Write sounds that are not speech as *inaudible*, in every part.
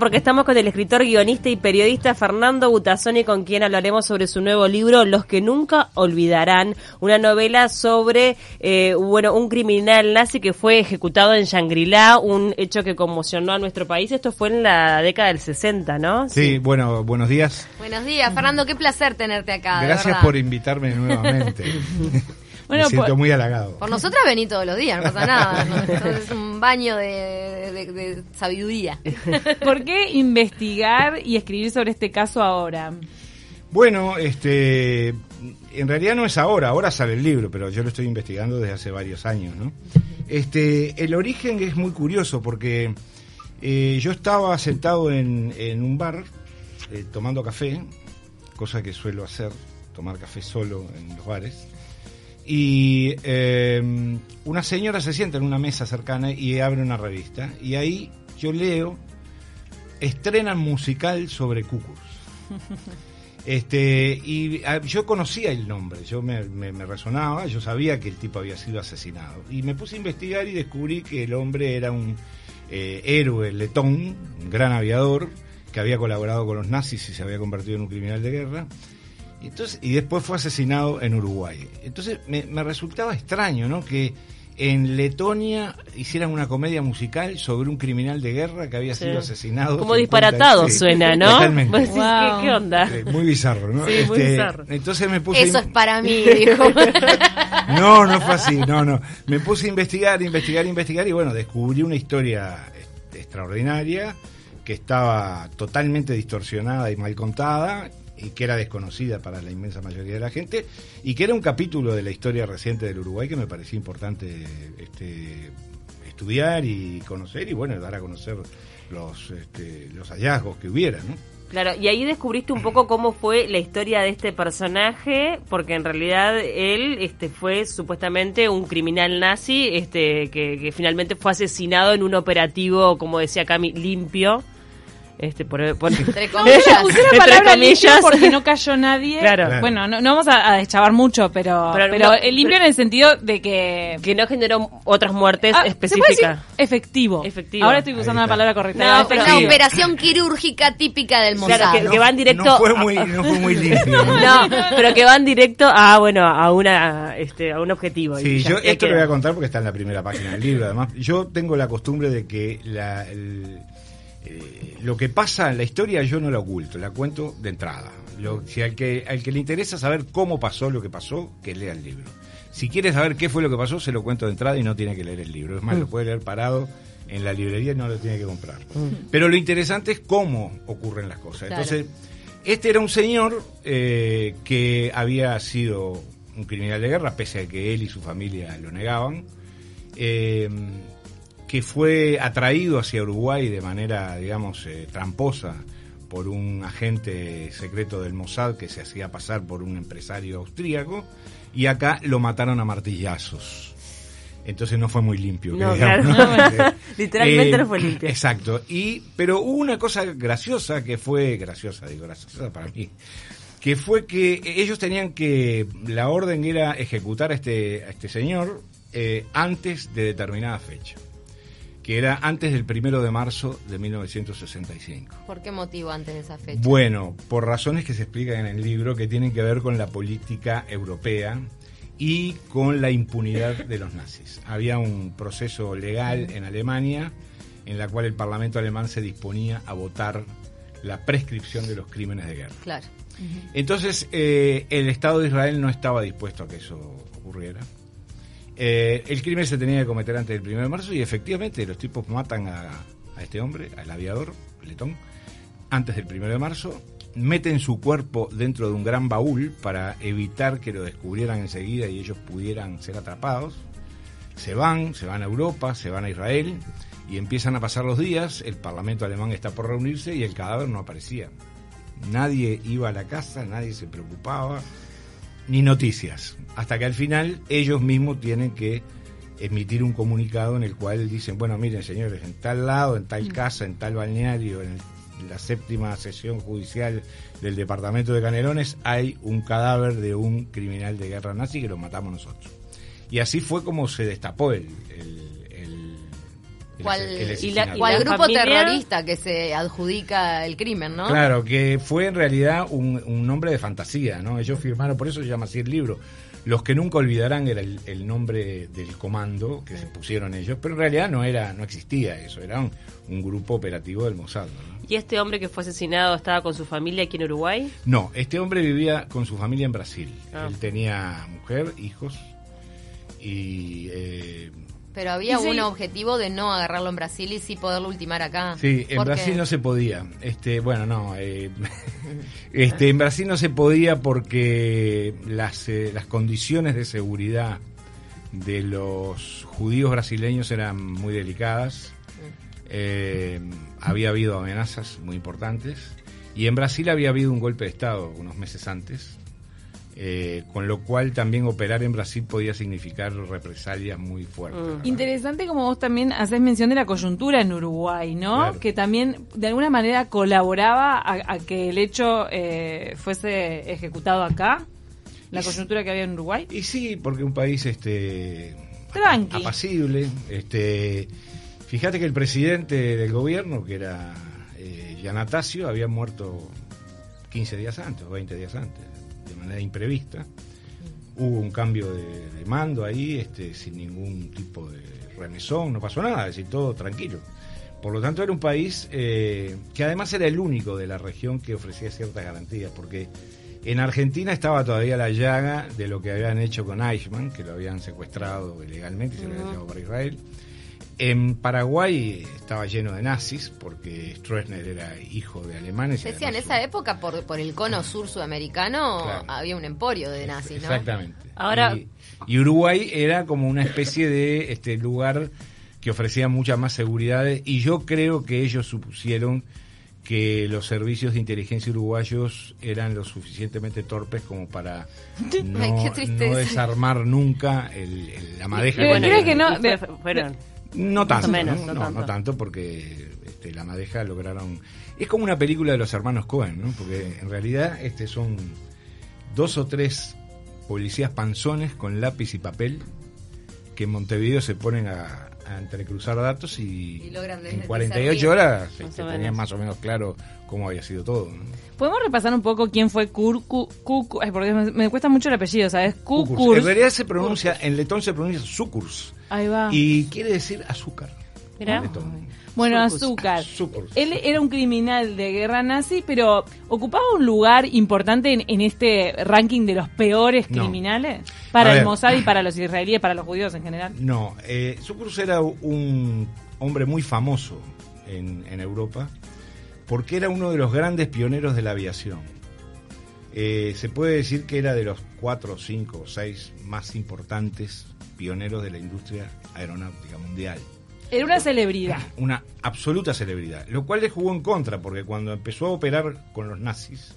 porque estamos con el escritor, guionista y periodista Fernando Butazoni, con quien hablaremos sobre su nuevo libro, Los que nunca olvidarán, una novela sobre, eh, bueno, un criminal nazi que fue ejecutado en Shangri-La, un hecho que conmocionó a nuestro país. Esto fue en la década del 60, ¿no? Sí, bueno, buenos días. Buenos días, Fernando, qué placer tenerte acá. Gracias por invitarme nuevamente. *laughs* Bueno, Me siento muy halagado. Por nosotras vení todos los días, no pasa nada. *laughs* Es un baño de, sabiduría. *laughs* ¿Por qué investigar y escribir sobre este caso ahora? Bueno, este, en realidad no es ahora, ahora sale el libro, pero yo lo estoy investigando desde hace varios años, ¿no? Este, el origen es muy curioso porque eh, yo estaba sentado en, un bar eh, tomando café, cosa que suelo hacer, tomar café solo en los bares y eh, una señora se sienta en una mesa cercana y abre una revista y ahí yo leo estrenan musical sobre Cucus. *laughs* Este, y ah, yo conocía el nombre, yo me, resonaba, yo sabía que el tipo había sido asesinado. Y me puse a investigar y descubrí que el hombre era un eh, héroe letón, un gran aviador, que había colaborado con los nazis y se había convertido en un criminal de guerra. Y, entonces, y después fue asesinado en Uruguay. Entonces me, resultaba extraño, ¿no? Que en Letonia hicieran una comedia musical sobre un criminal de guerra que había sido asesinado. Como disparatado suena, ¿no? Totalmente. Pues ¿Qué, onda? muy bizarro, ¿no? Sí, muy este, bizarro. Entonces me puse... Eso es para mí, *laughs* dijo. no, no fue así, no, no. Me puse a investigar, investigar, investigar y bueno, descubrí una historia extraordinaria que estaba totalmente distorsionada y mal contada y que era desconocida para la inmensa mayoría de la gente y que era un capítulo de la historia reciente del Uruguay que me parecía importante este, estudiar y conocer y bueno, dar a conocer los, este, los hallazgos que hubiera, ¿no? Claro, y ahí descubriste un poco cómo fue la historia de este personaje, porque en realidad él este, fue supuestamente un criminal nazi este, que, que finalmente fue asesinado en un operativo, como decía Cami, limpio este por, entre *laughs* comillas. Usé la palabra limpio porque no cayó nadie. Claro. Bueno, no, vamos a, deschavar mucho, pero, pero, el limpio en el sentido de que... Que no generó otras muertes ah, específicas. Efectivo. Efectivo. Ahora estoy usando la palabra correcta. No, pero una operación quirúrgica típica del Mossad. Claro, que, van directo... No fue muy, no fue muy limpio. *laughs* no, pero que van directo a, bueno, a, una, este, a un objetivo. Sí, yo esto lo voy a contar porque está en la primera página del libro. Además, yo tengo la costumbre de que la... El, eh, lo que pasa en la historia yo no la oculto, la cuento de entrada. si al que, al que le interesa saber cómo pasó lo que pasó, que lea el libro. Si quiere saber qué fue lo que pasó, se lo cuento de entrada y no tiene que leer el libro. Es más, lo puede leer parado en la librería y no lo tiene que comprar. Mm. Pero lo interesante es cómo ocurren las cosas. Entonces, este era un señor eh, que había sido un criminal de guerra, pese a que él y su familia lo negaban. Eh, que fue atraído hacia Uruguay de manera, digamos, eh, tramposa por un agente secreto del Mossad que se hacía pasar por un empresario austríaco y acá lo mataron a martillazos. Entonces no fue muy limpio. *laughs* Literalmente no fue limpio. Exacto. Y, pero hubo una cosa graciosa que fue, graciosa, digo, graciosa para mí, que fue que ellos tenían que, la orden era ejecutar a este, a este señor eh, antes de determinada fecha que era antes del primero de marzo de 1965. ¿Por qué motivo antes de esa fecha? Bueno, por razones que se explican en el libro que tienen que ver con la política europea y con la impunidad de los nazis. Había un proceso legal en Alemania en la cual el Parlamento alemán se disponía a votar la prescripción de los crímenes de guerra. Claro. Entonces, eh, el Estado de Israel no estaba dispuesto a que eso ocurriera. Eh, el crimen se tenía que cometer antes del 1 de marzo y efectivamente los tipos matan a, este hombre, al aviador, Letón, antes del 1 de marzo, meten su cuerpo dentro de un gran baúl para evitar que lo descubrieran enseguida y ellos pudieran ser atrapados. Se van, se van a Europa, se van a Israel y empiezan a pasar los días, el Parlamento alemán está por reunirse y el cadáver no aparecía. Nadie iba a la casa, nadie se preocupaba, ni noticias. Hasta que al final ellos mismos tienen que emitir un comunicado en el cual dicen, bueno, miren señores, en tal lado, en tal mm. casa, en tal balneario, en, la séptima sesión judicial del departamento de Canelones, hay un cadáver de un criminal de guerra nazi que lo matamos nosotros. Y así fue como se destapó el, ¿Cuál, el, grupo terrorista que se adjudica el crimen, no? Claro, que fue en realidad un, un nombre de fantasía, ¿no? Ellos firmaron, por eso se llama así el libro. Los que nunca olvidarán era el, nombre del comando que se pusieron ellos, pero en realidad no era, no existía eso, era un, grupo operativo del Mossad. ¿Y este hombre que fue asesinado estaba con su familia aquí en Uruguay? No, este hombre vivía con su familia en Brasil. Ah. Él tenía mujer, hijos y eh, pero había un objetivo de no agarrarlo en Brasil y sí poderlo ultimar acá. Sí, en Brasil no se podía. Este, bueno, no. Eh, *laughs* este, en Brasil no se podía porque las, eh, las condiciones de seguridad de los judíos brasileños eran muy delicadas. Eh, había habido amenazas muy importantes. Y en Brasil había habido un golpe de Estado unos meses antes eh, con lo cual también operar en Brasil podía significar represalias muy fuertes. Mm. Interesante como vos también haces mención de la coyuntura en Uruguay, ¿no? Que también de alguna manera colaboraba a, que el hecho eh, fuese ejecutado acá, la coyuntura que había en Uruguay. Y sí, porque un país este Tranqui. apacible, este fíjate que el presidente del gobierno, que era eh, Giannatasio, había muerto 15 días antes o 20 días antes de manera imprevista. Hubo un cambio de, mando ahí, este, sin ningún tipo de remesón, no pasó nada, es decir, todo tranquilo. Por lo tanto, era un país eh, que además era el único de la región que ofrecía ciertas garantías, porque en Argentina estaba todavía la llaga de lo que habían hecho con Eichmann, que lo habían secuestrado ilegalmente y se lo habían llevado para Israel. En Paraguay estaba lleno de nazis porque Stroessner era hijo de alemanes. Decía, en esa época por, por el cono sur sudamericano había un emporio de nazis, ¿no? Exactamente. Ahora... Y, Uruguay era como una especie de este lugar que ofrecía mucha más seguridad y yo creo que ellos supusieron que los servicios de inteligencia uruguayos eran lo suficientemente torpes como para *laughs* no, desarmar nunca la madeja. Bueno, creo que no, no tanto, ¿no? tanto. porque este, la madeja lograron... Es como una película de los hermanos Cohen, ¿no? Porque en realidad este son dos o tres policías panzones con lápiz y papel que en Montevideo se ponen a, entrecruzar datos y, en 48 horas se este, tenían más o menos claro cómo había sido todo. ¿Podemos repasar un poco quién fue Kur, porque me, cuesta mucho el apellido, ¿sabes? Kukurs. En realidad se pronuncia, en letón se pronuncia Sukurs. Ahí va. Y quiere decir azúcar. Mira. Bueno, azúcar. Él era un criminal de guerra nazi, pero ocupaba un lugar importante en, este ranking de los peores criminales para el Mossad y para los israelíes, para los judíos en general. No, eh, era un hombre muy famoso en, en, Europa porque era uno de los grandes pioneros de la aviación. Eh, se puede decir que era de los cuatro, cinco o seis más importantes pioneros de la industria aeronáutica mundial. Era una celebridad. *clears throat* Una absoluta celebridad, lo cual le jugó en contra, porque cuando empezó a operar con los nazis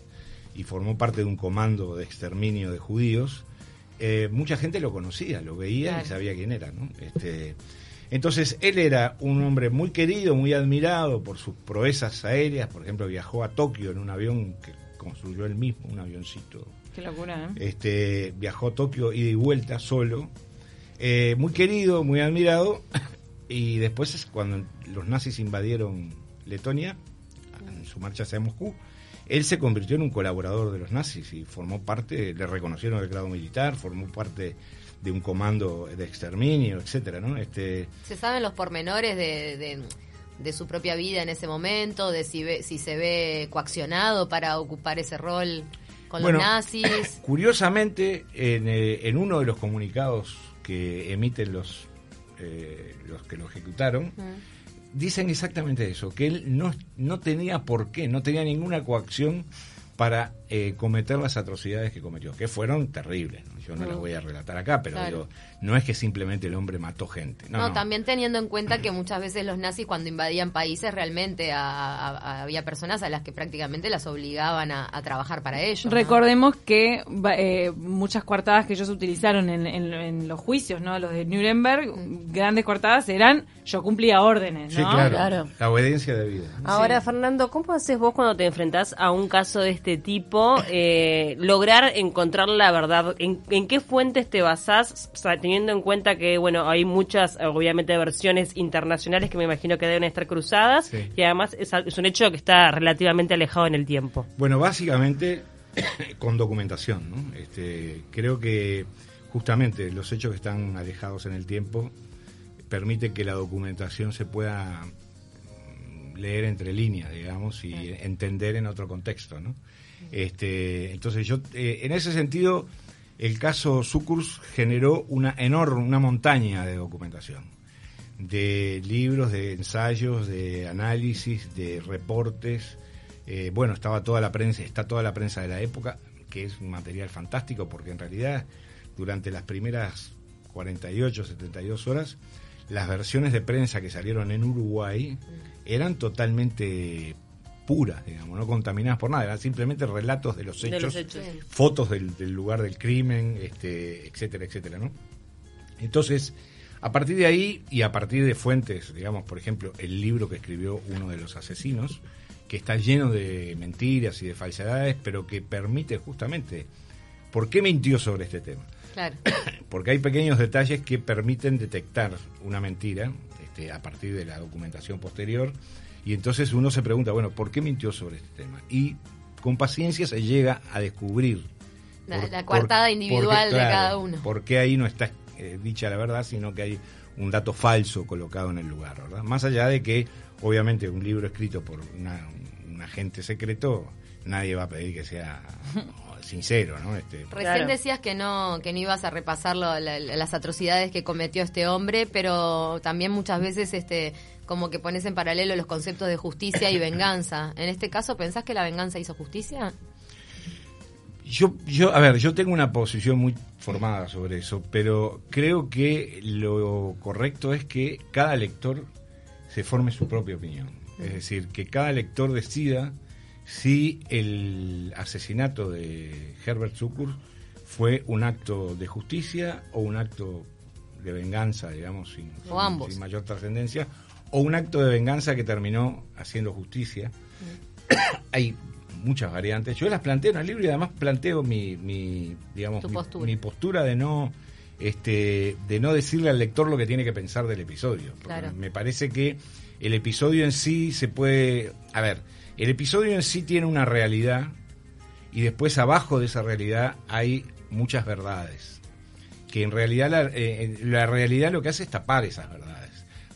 y formó parte de un comando de exterminio de judíos, eh, mucha gente lo conocía, lo veía y sabía quién era. ¿no? Este, entonces, él era un hombre muy querido, muy admirado por sus proezas aéreas. Por ejemplo, viajó a Tokio en un avión que construyó él mismo, un avioncito. Qué locura, ¿eh? Este, viajó a Tokio ida y vuelta solo eh, muy querido, muy admirado, y después cuando los nazis invadieron Letonia, en su marcha hacia Moscú, él se convirtió en un colaborador de los nazis y formó parte, le reconocieron el grado militar, formó parte de un comando de exterminio, etcétera, ¿no? Este, ¿Se saben los pormenores de, de, su propia vida en ese momento, de si, si se ve coaccionado para ocupar ese rol con los nazis? *coughs* Curiosamente, en, eh, en uno de los comunicados que emiten los, eh, los que lo ejecutaron, dicen exactamente eso, que él no, no tenía por qué, no tenía ninguna coacción para eh, cometer las atrocidades que cometió, que fueron terribles. Yo no las voy a relatar acá, pero no es que simplemente el hombre mató gente. No, también teniendo en cuenta que *laughs* muchas veces los nazis cuando invadían países realmente había personas a las que prácticamente las obligaban a, trabajar para ellos. Recordemos que eh, muchas coartadas que ellos utilizaron en, los juicios, ¿no? Los de Nuremberg, mm. grandes coartadas eran yo cumplía órdenes, ¿no? Sí, claro. La obediencia de vida. Ahora, Fernando, ¿cómo haces vos cuando te enfrentás a un caso de este tipo? Eh, lograr encontrar la verdad. ¿En, qué fuentes te basás, teniendo en cuenta que, bueno, hay muchas, obviamente, versiones internacionales que me imagino que deben estar cruzadas y además es, es un hecho que está relativamente alejado en el tiempo? Bueno, básicamente *coughs* con documentación, ¿no? Este, creo que justamente los hechos que están alejados en el tiempo permite que la documentación se pueda leer entre líneas, digamos, y entender en otro contexto, ¿no? Este, entonces yo, eh, en ese sentido, el caso Sucurs generó una enorme, una montaña de documentación, de libros, de ensayos, de análisis, de reportes. Eh, bueno, estaba toda la prensa, está toda la prensa de la época, que es un material fantástico, porque en realidad durante las primeras 48, 72 horas, las versiones de prensa que salieron en Uruguay eran totalmente puras, digamos, no contaminadas por nada, eran simplemente relatos de los hechos, fotos del, lugar del crimen, este, etcétera, etcétera, ¿no? Entonces, a partir de ahí y a partir de fuentes, digamos, por ejemplo, el libro que escribió uno de los asesinos, que está lleno de mentiras y de falsedades, pero que permite justamente, ¿por qué mintió sobre este tema? Claro. *coughs* Porque hay pequeños detalles que permiten detectar una mentira este, a partir de la documentación posterior. Y entonces uno se pregunta, bueno, ¿por qué mintió sobre este tema? Y con paciencia se llega a descubrir. La, coartada individual de cada uno. Porque ahí no está eh, dicha la verdad, sino que hay un dato falso colocado en el lugar, ¿verdad? Más allá de que, obviamente, un libro escrito por un agente secreto, nadie va a pedir que sea *laughs* sincero, ¿no? Este, Recién decías que no, que no ibas a repasar las atrocidades que cometió este hombre, pero también muchas veces este como que pones en paralelo los conceptos de justicia y venganza. En este caso, ¿pensás que la venganza hizo justicia? Yo, yo, a ver, yo tengo una posición muy formada sobre eso, pero creo que lo correcto es que cada lector se forme su propia opinión. Es decir, que cada lector decida si el asesinato de Herbert Zucker fue un acto de justicia o un acto de venganza, digamos, sin, mayor trascendencia, o un acto de venganza que terminó haciendo justicia. Mm. Hay muchas variantes. Yo las planteo en el libro y además planteo mi, mi digamos, mi postura. de no este de no decirle al lector lo que tiene que pensar del episodio. Me parece que el episodio en sí se puede, a ver, el episodio en sí tiene una realidad y después abajo de esa realidad hay muchas verdades. Que en realidad la, eh, la realidad lo que hace es tapar esas verdades.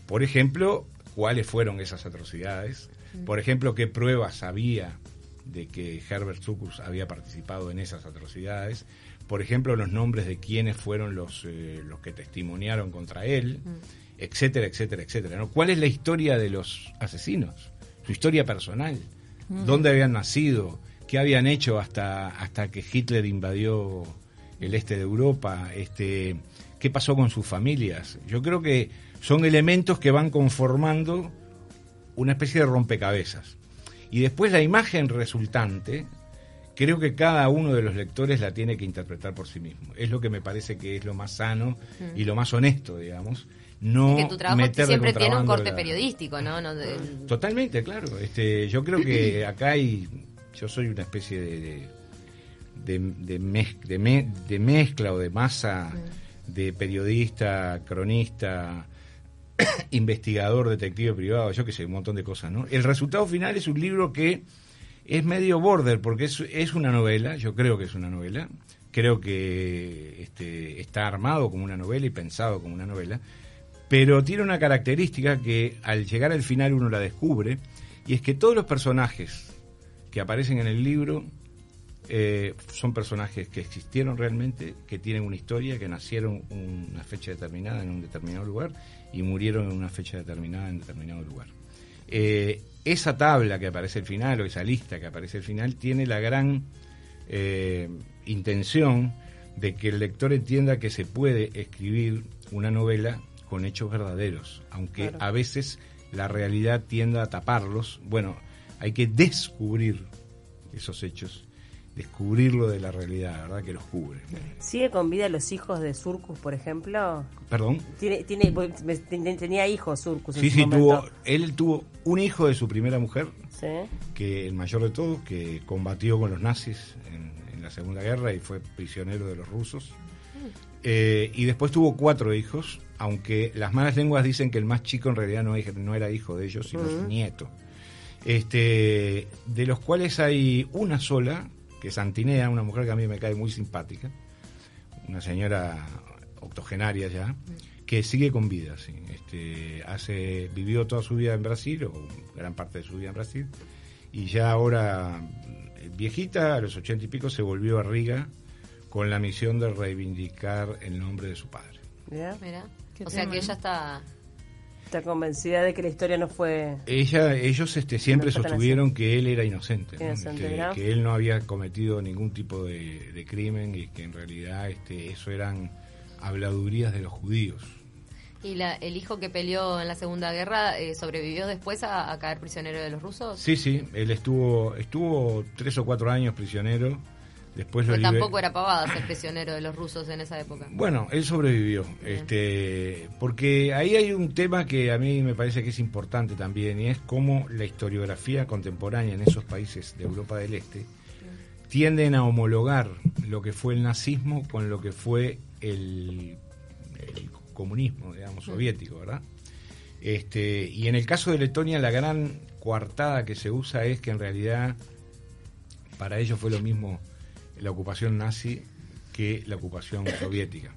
Por ejemplo, cuáles fueron esas atrocidades. Mm. Por ejemplo, qué pruebas había de que Herbert Zuckers había participado en esas atrocidades. Por ejemplo, los nombres de quiénes fueron los, eh, los que testimoniaron contra él, mm. etcétera, etcétera, etcétera. ¿no? ¿Cuál es la historia de los asesinos? su historia personal, dónde habían nacido, qué habían hecho hasta, hasta que Hitler invadió el este de Europa, este, qué pasó con sus familias. Yo creo que son elementos que van conformando una especie de rompecabezas. Y después la imagen resultante, creo que cada uno de los lectores la tiene que interpretar por sí mismo. Es lo que me parece que es lo más sano y lo más honesto, digamos no que tu trabajo siempre tiene un corte periodístico, ¿no? Totalmente, claro. Este, yo creo que acá hay, yo soy una especie de de, de, de, mezcla o de masa mm. de periodista, cronista, *coughs* investigador, detective privado, yo que sé, un montón de cosas, ¿no? El resultado final es un libro que es medio border porque es, es una novela, yo creo que es una novela, creo que este, está armado como una novela y pensado como una novela, pero tiene una característica que al llegar al final uno la descubre, y es que todos los personajes que aparecen en el libro eh, son personajes que existieron realmente, que tienen una historia, que nacieron una fecha determinada en un determinado lugar y murieron en una fecha determinada en determinado lugar. Eh, esa tabla que aparece al final, o esa lista que aparece al final, tiene la gran eh, intención de que el lector entienda que se puede escribir una novela con hechos verdaderos, aunque a veces la realidad tienda a taparlos. Bueno, hay que descubrir esos hechos descubrirlo de la realidad, ¿verdad? Que los cubre. ¿Sigue con vida los hijos de Surcus, por ejemplo? ¿Perdón? ¿Tiene, tiene, tenía hijos Surcus. Sí, sí, tuvo, él tuvo un hijo de su primera mujer, que el mayor de todos, que combatió con los nazis en, la Segunda Guerra y fue prisionero de los rusos. Eh, y después tuvo cuatro hijos, aunque las malas lenguas dicen que el más chico en realidad no, no era hijo de ellos, sino su nieto. Este, de los cuales hay una sola, que es Antinea, una mujer que a mí me cae muy simpática, una señora octogenaria ya, que sigue con vida. Este, hace, vivió toda su vida en Brasil, o gran parte de su vida en Brasil, y ya ahora, eh, viejita, a los ochenta y pico, se volvió a Riga con la misión de reivindicar el nombre de su padre. Mira, O sea que ella está Está convencida de que la historia no fue. Ella, ellos este, siempre sostuvieron que él era inocente, este, que él no había cometido ningún tipo de, crimen y que en realidad este, eso eran habladurías de los judíos. ¿Y la, el hijo que peleó en la Segunda Guerra eh, sobrevivió después a, caer prisionero de los rusos? Sí, sí, él estuvo, estuvo tres o cuatro años prisionero Después tampoco era pavada ser prisionero de los rusos en esa época. Bueno, él sobrevivió, este, porque ahí hay un tema que a mí me parece que es importante también y es cómo la historiografía contemporánea en esos países de Europa del Este tienden a homologar lo que fue el nazismo con lo que fue el, comunismo, digamos, soviético, ¿verdad? Este, y en el caso de Letonia la gran coartada que se usa es que en realidad para ellos fue lo mismo la ocupación nazi que la ocupación *laughs* soviética.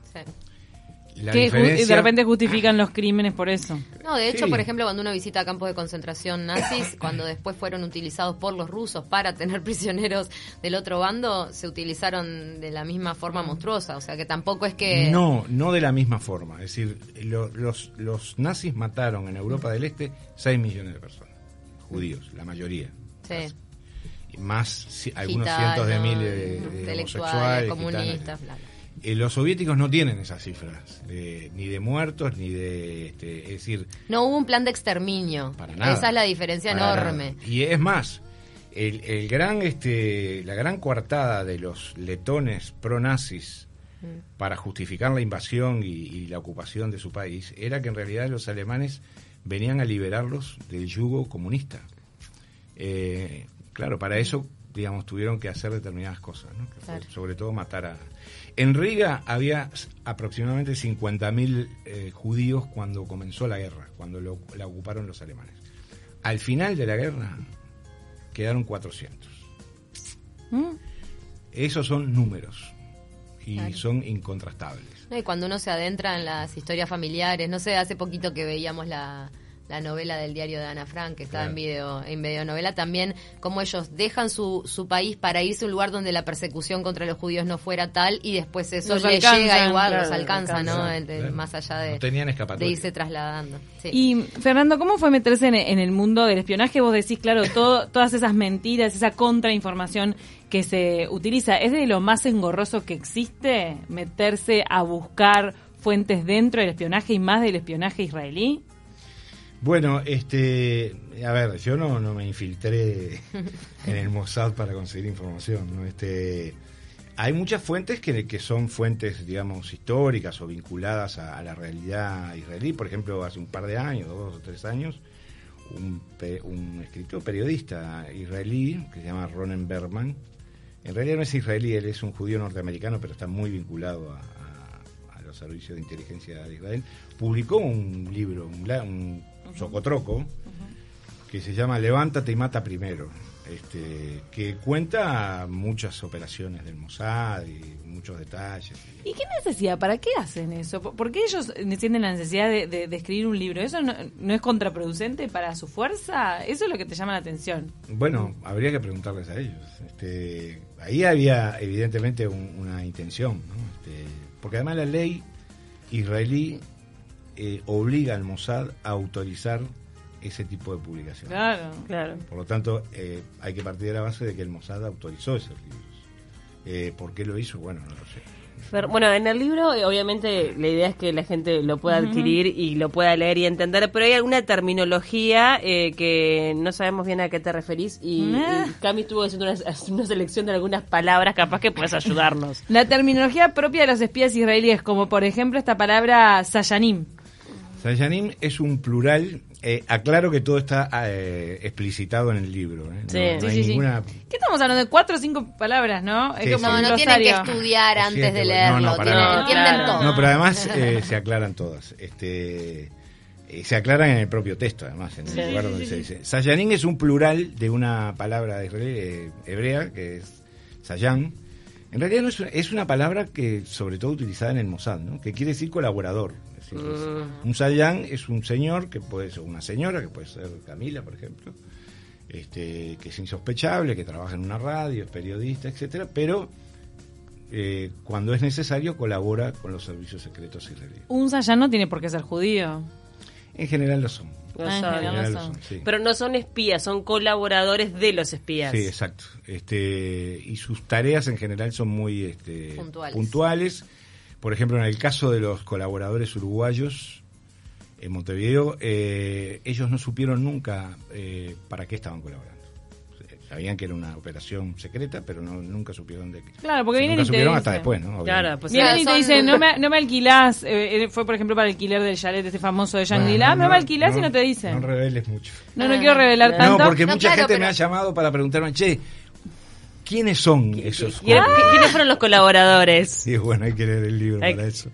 que de repente justifican los crímenes por eso. No, de hecho, por ejemplo, cuando uno visita campos de concentración nazis, *coughs* cuando después fueron utilizados por los rusos para tener *laughs* prisioneros del otro bando, se utilizaron de la misma forma monstruosa. O sea, que tampoco es que... No, no de la misma forma. Es decir, los, los nazis mataron en Europa del Este 6 millones de personas, judíos, la mayoría. Sí más algunos cientos de miles de, homosexuales, comunistas, eh, los soviéticos no tienen esas cifras, ni de muertos, ni de... Este, es decir... No hubo un plan de exterminio. Esa es la diferencia enorme. Y es más, el, el, gran, este, la gran coartada de los letones pro-nazis mm. para justificar la invasión y, la ocupación de su país era que en realidad los alemanes venían a liberarlos del yugo comunista. Eh, Claro, para eso, digamos, tuvieron que hacer determinadas cosas, ¿no? sobre todo matar a... En Riga había aproximadamente 50.000 eh, judíos cuando comenzó la guerra, cuando la ocuparon los alemanes. Al final de la guerra quedaron 400. ¿Mm? Esos son números y son incontrastables. y cuando uno se adentra en las historias familiares, no sé, hace poquito que veíamos la, la novela del diario de Ana Frank, que está en video en videonovela, también cómo ellos dejan su, su país para irse a un lugar donde la persecución contra los judíos no fuera tal y después eso les llega igual, los alcanza, ¿no? Más allá de, irse trasladando. Y Fernando, ¿cómo fue meterse en, el mundo del espionaje? Vos decís, claro, todo, *laughs* todas esas mentiras, esa contrainformación que se utiliza, ¿es de lo más engorroso que existe meterse a buscar fuentes dentro del espionaje y más del espionaje israelí? Bueno, este, a ver, yo no, no me infiltré *laughs* en el Mossad para conseguir información, ¿no? Este, hay muchas fuentes que, que son fuentes, digamos, históricas o vinculadas a, la realidad israelí. Por ejemplo, hace un par de años, dos o tres años, un, un escritor periodista israelí que se llama Ronen Berman, en realidad no es israelí, él es un judío norteamericano, pero está muy vinculado a, los servicios de inteligencia de Israel, publicó un libro, un, un Socotroco, que se llama Levántate y mata primero, este, que cuenta muchas operaciones del Mossad y muchos detalles. ¿Y qué necesidad? ¿Para qué hacen eso? ¿Por qué ellos sienten la necesidad de, escribir un libro? ¿Eso no, es contraproducente para su fuerza? Eso es lo que te llama la atención. Bueno, habría que preguntarles a ellos. Este, ahí había evidentemente una intención, este, porque además la ley israelí eh, obliga al Mossad a autorizar ese tipo de publicación. Claro, claro. Por lo tanto, eh, hay que partir de la base de que el Mossad autorizó esos libros. Eh, ¿Por qué lo hizo? Bueno, no lo sé. Bueno, en el libro obviamente la idea es que la gente lo pueda adquirir y lo pueda leer y entender, pero hay alguna terminología eh, que no sabemos bien a qué te referís y, Cami estuvo haciendo una, selección de algunas palabras, capaz que puedes ayudarnos. La terminología propia de los espías israelíes, como por ejemplo esta palabra sayanim. Sayanim es un plural eh, aclaro que todo está eh, explicitado en el libro. ¿eh? No, sí, sí, ¿Qué estamos hablando? De cuatro o cinco palabras, ¿no? Es como no, no tienen que estudiar antes de leerlo. entienden todo. No, pero además *laughs* se aclaran todas. Este, se aclaran en el propio texto, además, en el lugar donde se dice. Sayanín es un plural de una palabra hebrea, que es Sayan. En realidad no es, es una palabra que, sobre todo, utilizada en el Mossad, ¿no? que quiere decir colaborador. Mm. Un sayán es un señor, que puede ser una señora, que puede ser Camila, por ejemplo, este, que es insospechable, que trabaja en una radio, es periodista, etcétera, pero eh, cuando es necesario colabora con los servicios secretos israelíes. Un sayán no tiene por qué ser judío. En general lo son. Pero no son espías, son colaboradores de los espías. Sí, exacto. Este, y sus tareas en general son muy este, puntuales por ejemplo, en el caso de los colaboradores uruguayos en Montevideo, eh, ellos no supieron nunca eh, para qué estaban colaborando. Sabían que era una operación secreta, pero no, nunca supieron de qué. Claro, porque vienen nunca supieron hasta después, ¿no? Claro, pues vienen y te dicen, no me, *laughs* no me alquilás, eh, fue por ejemplo para el alquiler del chalet este famoso de Shangri-La, no, me alquilás y no te dicen. No reveles mucho. No, no quiero revelar tanto. No, porque mucha gente me ha llamado para preguntarme, che, ¿Quiénes son esos? ¿Quiénes fueron los colaboradores? *laughs* Sí, bueno, hay que leer el libro para eso.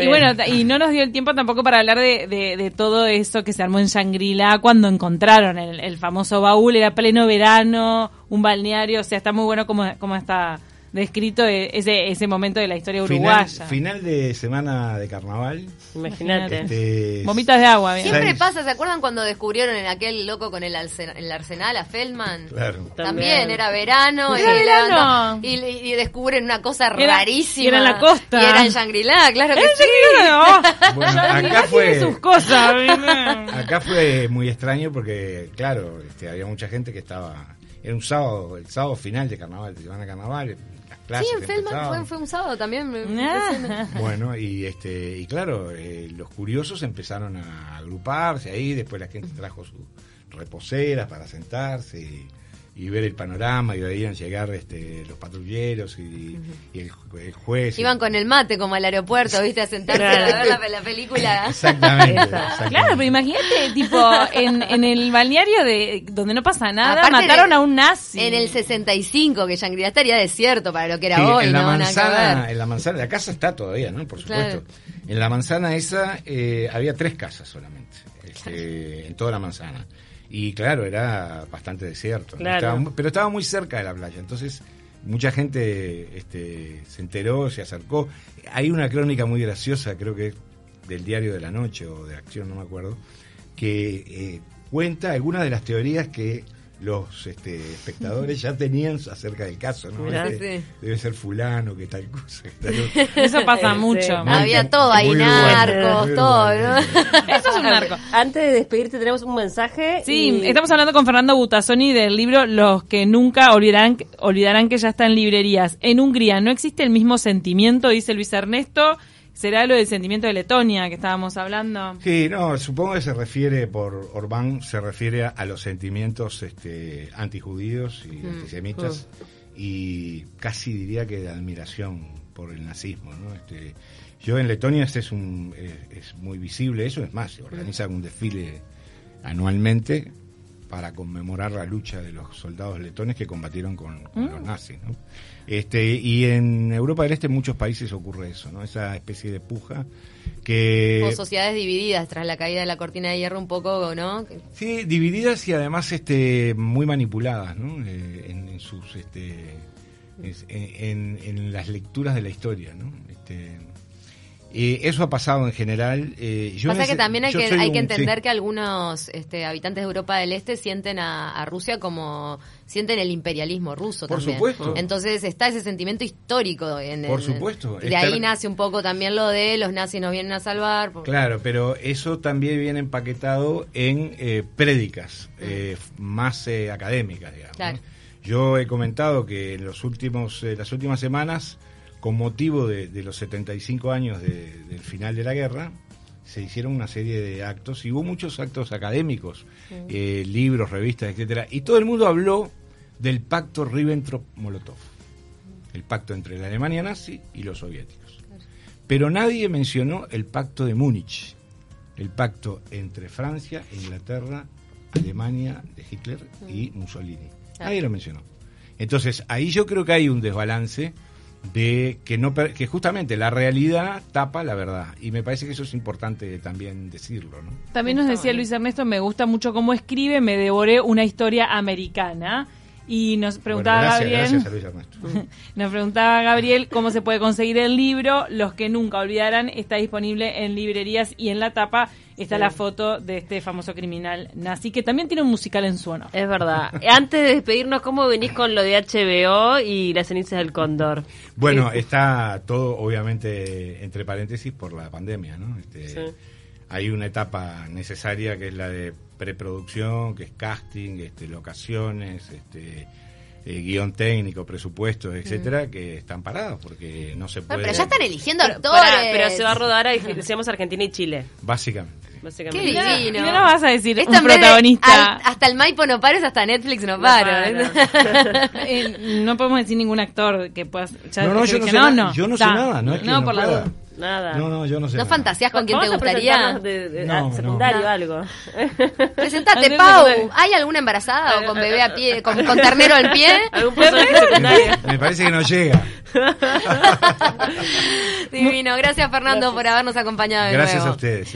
y bueno, y no nos dio el tiempo tampoco para hablar de, de, todo eso que se armó en Shangri-La cuando encontraron el, el, famoso baúl, era pleno verano, un balneario, o sea, está muy bueno como, como está descrito e-, ese, ese momento de la historia uruguaya. Final, de semana de carnaval. Imagínate. Este, Vomitas de agua. Siempre pasa, ¿se acuerdan cuando descubrieron en aquel loco con el, el arsenal a Feldman? Claro. También, era verano. Era y, verano. y, descubren una cosa rarísima. Y era en la costa. Y era en Shangri-La, claro que sí. *laughs* Bueno, acá fue... sus cosas. *laughs* acá fue muy extraño porque, claro, este, había mucha gente que estaba... Era un sábado, el sábado final de carnaval, de semana de carnaval, sí, en Feldman fue, un sábado también. Ah. *laughs* bueno, y este y claro, eh, los curiosos empezaron a agruparse ahí, después la gente trajo sus reposeras para sentarse. Y, y ver el panorama y veían llegar este, los patrulleros y, el, juez. Iban con el mate como al aeropuerto, viste, a sentarse a ver la, película. *laughs* Exactamente, Claro, pero imagínate, tipo, en, en el balneario de donde no pasa nada, mataron a un nazi. En el 65, que Shangri-La estaría desierto para lo que era hoy, en la ¿no? Manzana, en la manzana, la casa está todavía, ¿no? Por supuesto. En la manzana esa eh, había tres casas solamente, este, en toda la manzana. Y claro, era bastante desierto. pero estaba muy cerca de la playa. Entonces, mucha gente este, se enteró, se acercó. Hay una crónica muy graciosa, creo que del Diario de la Noche o de Acción, no me acuerdo, que eh, cuenta algunas de las teorías que los este, espectadores ya tenían acerca del caso, ¿no? Este, debe ser fulano, que tal cosa. *laughs* Eso pasa mucho. Había todo ahí, narcos, todo, ¿no? Eso es un narco. Antes de despedirte tenemos un mensaje. Sí, estamos hablando con Fernando Butazzoni del libro Los que nunca olvidarán, olvidarán que ya está en librerías. En Hungría no existe el mismo sentimiento, dice Luis Ernesto. ¿Será lo del sentimiento de Letonia que estábamos hablando? Sí, no, supongo que se refiere, por Orbán, se refiere a los sentimientos este, antijudíos y mm. antisemitas mm. y casi diría que de admiración por el nazismo, ¿no? Este, yo en Letonia este es, un, es, muy visible eso, es más, se organiza un desfile anualmente para conmemorar la lucha de los soldados letones que combatieron con, mm. los nazis. ¿no? Este, y en Europa del Este en muchos países ocurre eso, ¿no? esa especie de puja que... O sociedades divididas tras la caída de la cortina de hierro un poco, ¿no? Sí, divididas y además este, muy manipuladas ¿no? Eh, en, sus... Este, en, en, las lecturas de la historia, ¿no? Este, eh, eso ha pasado en general. Eh, Pasa que también hay que, hay que entender que algunos este, habitantes de Europa del Este sienten a, Rusia como sienten el imperialismo ruso Por también. supuesto. Entonces está ese sentimiento histórico. En, Por supuesto. De ahí nace un poco también lo de los nazis nos vienen a salvar. Claro, pero eso también viene empaquetado en eh, prédicas eh, más académicas, digamos. Yo he comentado que en los últimos, eh, las últimas semanas, con motivo de, los 75 años del final de la guerra, se hicieron una serie de actos y hubo muchos actos académicos, eh, libros, revistas, etcétera, y todo el mundo habló del pacto Ribbentrop-Molotov, el pacto entre la Alemania nazi y los soviéticos. Pero nadie mencionó el pacto de Múnich, el pacto entre Francia, Inglaterra, Alemania de Hitler y Mussolini. Nadie lo mencionó. Entonces, ahí yo creo que hay un desbalance de que no que justamente la realidad tapa la verdad. Y me parece que eso es importante también decirlo ¿no? también nos decía Luis Ernesto me gusta mucho cómo escribe me devoré una historia americana y nos preguntaba Gabriel *laughs* nos preguntaba Gabriel cómo se puede conseguir el libro los que nunca olvidarán está disponible en librerías y en la tapa está la foto de este famoso criminal nazi que también tiene un musical en su honor. Es verdad. *laughs* Antes de despedirnos, ¿cómo venís con lo de HBO y las cenizas del cóndor? Bueno, está todo obviamente entre paréntesis por la pandemia, ¿no? Este, hay una etapa necesaria que es la de preproducción, que es casting, este, locaciones, este, eh, guion técnico, presupuestos, etcétera, que están parados porque no se puede. pero ya están eligiendo actores. pero se va a rodar, decíamos Argentina y Chile. Básicamente. Qué divino. no vas a decir un protagonista. hasta el Maipo no pares, hasta Netflix no para. *laughs* Eh, no, podemos decir ningún actor que puedas. no, no, yo no, sé nada, yo no sé nada. No, es que no, por la duda. Nada. No, no, yo no sé. ¿No fantasías con quién te gustaría? De, de, no, secundario algo. *laughs* Presentate, Pau. ¿Hay alguna embarazada o con bebé a pie, con, con ternero al pie? *laughs* ¿Algún personaje secundario? Me parece que no llega. *laughs* Divino. Gracias, Fernando, por habernos acompañado de Gracias nuevo. a ustedes.